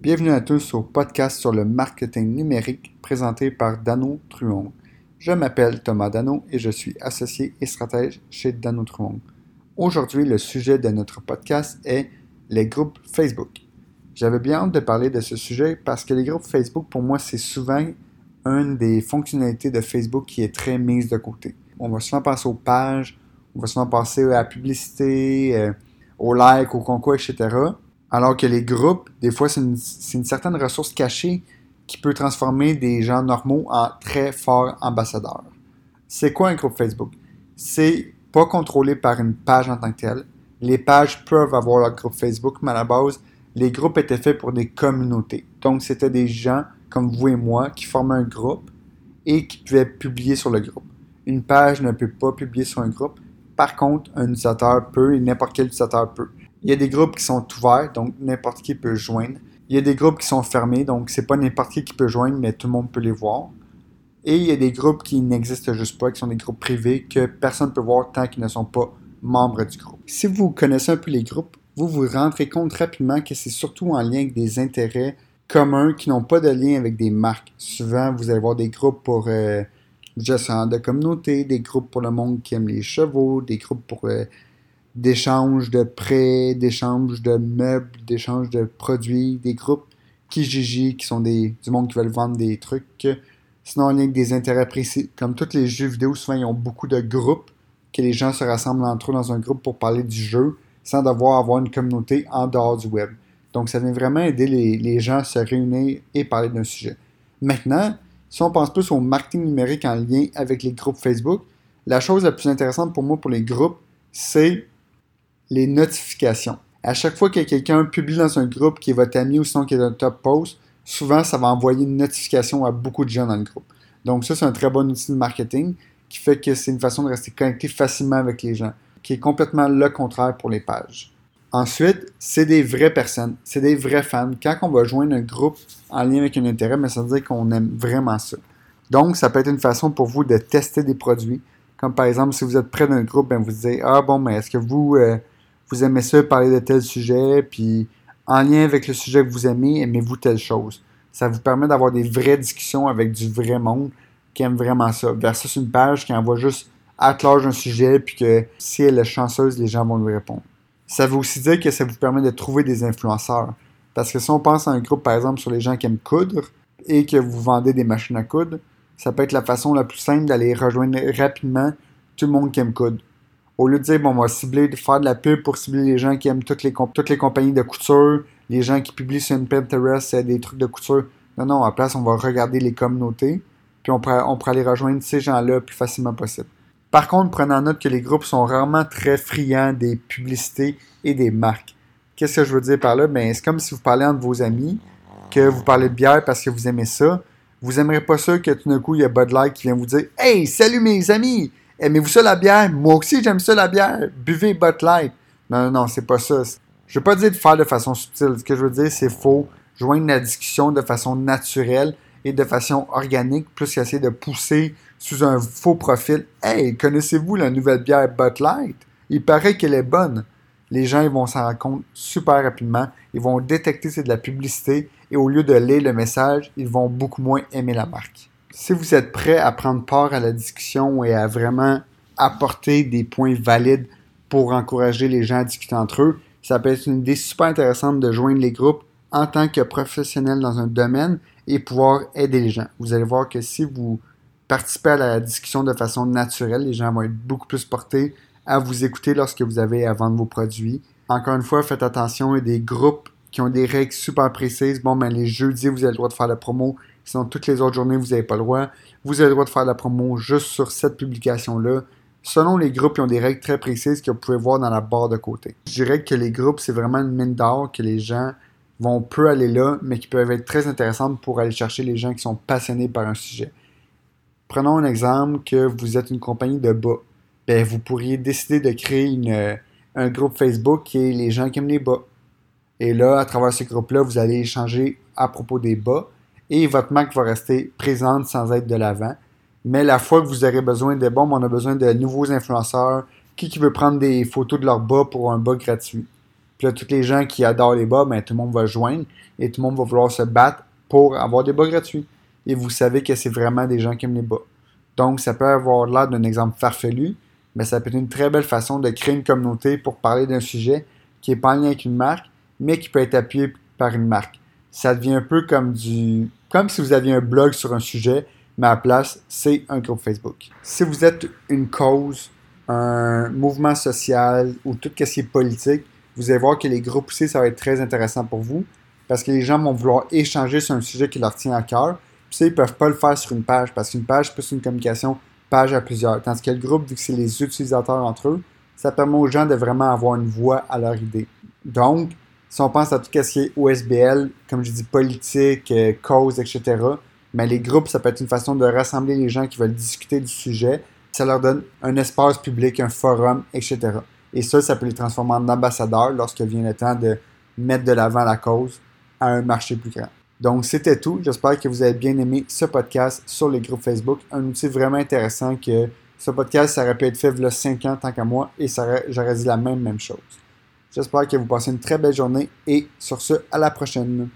Bienvenue à tous au podcast sur le marketing numérique présenté par Dano Truong. Je m'appelle Thomas Dano et je suis associé et stratège chez Dano Truong. Aujourd'hui, le sujet de notre podcast est les groupes Facebook. J'avais bien hâte de parler de ce sujet parce que les groupes Facebook, pour moi, c'est souvent une des fonctionnalités de Facebook qui est très mise de côté. On va souvent passer aux pages, on va souvent passer à la publicité, euh, aux likes, aux concours, etc. Alors que les groupes, des fois, c'est une, certaine ressource cachée qui peut transformer des gens normaux en très forts ambassadeurs. C'est quoi un groupe Facebook? C'est pas contrôlé par une page en tant que telle. Les pages peuvent avoir leur groupe Facebook, mais à la base, les groupes étaient faits pour des communautés. Donc, c'était des gens comme vous et moi qui formaient un groupe et qui pouvaient publier sur le groupe. Une page ne peut pas publier sur un groupe. Par contre, un utilisateur peut et n'importe quel utilisateur peut. Il y a des groupes qui sont ouverts, donc n'importe qui peut joindre. Il y a des groupes qui sont fermés, donc c'est pas n'importe qui qui peut joindre, mais tout le monde peut les voir. Et il y a des groupes qui n'existent juste pas, qui sont des groupes privés que personne ne peut voir tant qu'ils ne sont pas membres du groupe. Si vous connaissez un peu les groupes, vous vous rendrez compte rapidement que c'est surtout en lien avec des intérêts communs qui n'ont pas de lien avec des marques. Souvent, vous allez voir des groupes pour euh, gestion de communauté, des groupes pour le monde qui aime les chevaux, des groupes pour euh, d'échange de prêts, d'échange de meubles, d'échange de produits, des groupes Kijiji qui sont des, du monde qui veulent vendre des trucs. Sinon, on a des intérêts précis. Comme tous les jeux vidéo, souvent, ils ont beaucoup de groupes que les gens se rassemblent entre eux dans un groupe pour parler du jeu sans devoir avoir une communauté en dehors du web. Donc, ça vient vraiment aider les, les gens à se réunir et parler d'un sujet. Maintenant, si on pense plus au marketing numérique en lien avec les groupes Facebook, la chose la plus intéressante pour moi pour les groupes, c'est les notifications. À chaque fois que quelqu'un publie dans un groupe qui est votre ami ou sinon qui est un top post, souvent ça va envoyer une notification à beaucoup de gens dans le groupe. Donc ça, c'est un très bon outil de marketing qui fait que c'est une façon de rester connecté facilement avec les gens, qui est complètement le contraire pour les pages. Ensuite, c'est des vraies personnes, c'est des vrais fans. Quand on va joindre un groupe en lien avec un intérêt, mais ça veut dire qu'on aime vraiment ça. Donc, ça peut être une façon pour vous de tester des produits. Comme par exemple, si vous êtes près d'un groupe, ben vous dites Ah bon, mais est-ce que vous, euh, vous aimez ça, parler de tel sujet, puis en lien avec le sujet que vous aimez, aimez-vous telle chose. Ça vous permet d'avoir des vraies discussions avec du vrai monde qui aime vraiment ça, versus une page qui envoie juste à large un sujet, puis que si elle est chanceuse, les gens vont lui répondre. Ça veut aussi dire que ça vous permet de trouver des influenceurs. Parce que si on pense à un groupe, par exemple, sur les gens qui aiment coudre et que vous vendez des machines à coudre, ça peut être la façon la plus simple d'aller rejoindre rapidement tout le monde qui aime coudre. Au lieu de dire, bon, on va cibler, faire de la pub pour cibler les gens qui aiment toutes les, compagnies de couture, les gens qui publient sur une Pinterest des trucs de couture. Non, non, à la place, on va regarder les communautés, puis on pourra, aller rejoindre ces gens-là le plus facilement possible. Par contre, prenez en note que les groupes sont rarement très friands des publicités et des marques. Qu'est-ce que je veux dire par là? Ben, c'est comme si vous parlez entre vos amis, que vous parlez de bière parce que vous aimez ça. Vous n'aimerez pas ça que tout d'un coup, il y a Bud Light qui vient vous dire Hey, salut mes amis! Aimez-vous ça la bière? Moi aussi, j'aime ça la bière. Buvez Bud Light. Non, non, non, c'est pas ça. Je veux pas dire de faire de façon subtile. Ce que je veux dire, c'est faux. Joindre la discussion de façon naturelle et de façon organique, plus qu'essayer de pousser sous un faux profil. Hey, connaissez-vous la nouvelle bière Bud Light? Il paraît qu'elle est bonne. Les gens ils vont s'en rendre compte super rapidement. Ils vont détecter c'est de la publicité et au lieu de lire le message, ils vont beaucoup moins aimer la marque si vous êtes prêt à prendre part à la discussion et à vraiment apporter des points valides pour encourager les gens à discuter entre eux, ça peut être une idée super intéressante de joindre les groupes en tant que professionnel dans un domaine et pouvoir aider les gens. Vous allez voir que si vous participez à la discussion de façon naturelle, les gens vont être beaucoup plus portés à vous écouter lorsque vous avez à vendre vos produits. Encore une fois, faites attention, il y a des groupes qui ont des règles super précises. Bon, ben, les jeudis, vous avez le droit de faire la promo Sinon, toutes les autres journées, vous n'avez pas le droit. Vous avez le droit de faire la promo juste sur cette publication-là. Selon les groupes, ils ont des règles très précises que vous pouvez voir dans la barre de côté. Je dirais que les groupes, c'est vraiment une mine d'or que les gens vont peu aller là, mais qui peuvent être très intéressantes pour aller chercher les gens qui sont passionnés par un sujet. Prenons un exemple que vous êtes une compagnie de bas. Ben, vous pourriez décider de créer un groupe Facebook qui est les gens qui aiment les bas. Et là, à travers ce groupe-là, vous allez échanger à propos des bas et votre marque va rester présente sans être de l'avant. Mais la fois que vous aurez besoin de bombes, on a besoin de nouveaux influenceurs. Qui, qui veut prendre des photos de leur bas pour un bas gratuit? Puis là, tous les gens qui adorent les bas, ben, tout le monde va joindre et tout le monde va vouloir se battre pour avoir des bas gratuits. Et vous savez que c'est vraiment des gens qui aiment les bas. Donc, ça peut avoir l'air d'un exemple farfelu, mais ça peut être une très belle façon de créer une communauté pour parler d'un sujet qui n'est pas en lien avec une marque, mais qui peut être appuyé par une marque. Ça devient un peu comme du. Comme si vous aviez un blog sur un sujet, mais à la place, c'est un groupe Facebook. Si vous êtes une cause, un mouvement social ou tout ce qui est politique, vous allez voir que les groupes aussi, ça va être très intéressant pour vous parce que les gens vont vouloir échanger sur un sujet qui leur tient à cœur. Puis ça, ils ne peuvent pas le faire sur une page parce qu'une page, c'est une communication page à plusieurs. Tandis que le groupe, vu que c'est les utilisateurs entre eux, ça permet aux gens de vraiment avoir une voix à leur idée. Donc, si on pense à tout ce qui est OSBL, comme je dis, politique, euh, cause, etc., mais les groupes, ça peut être une façon de rassembler les gens qui veulent discuter du sujet. Ça leur donne un espace public, un forum, etc. Et ça, ça peut les transformer en ambassadeurs lorsque vient le temps de mettre de l'avant la cause à un marché plus grand. Donc, c'était tout. J'espère que vous avez bien aimé ce podcast sur les groupes Facebook. Un outil vraiment intéressant que ce podcast, ça aurait pu être fait il y a 5 ans tant qu'à moi et j'aurais dit la même, même chose. J'espère que vous passez une très belle journée et sur ce, à la prochaine.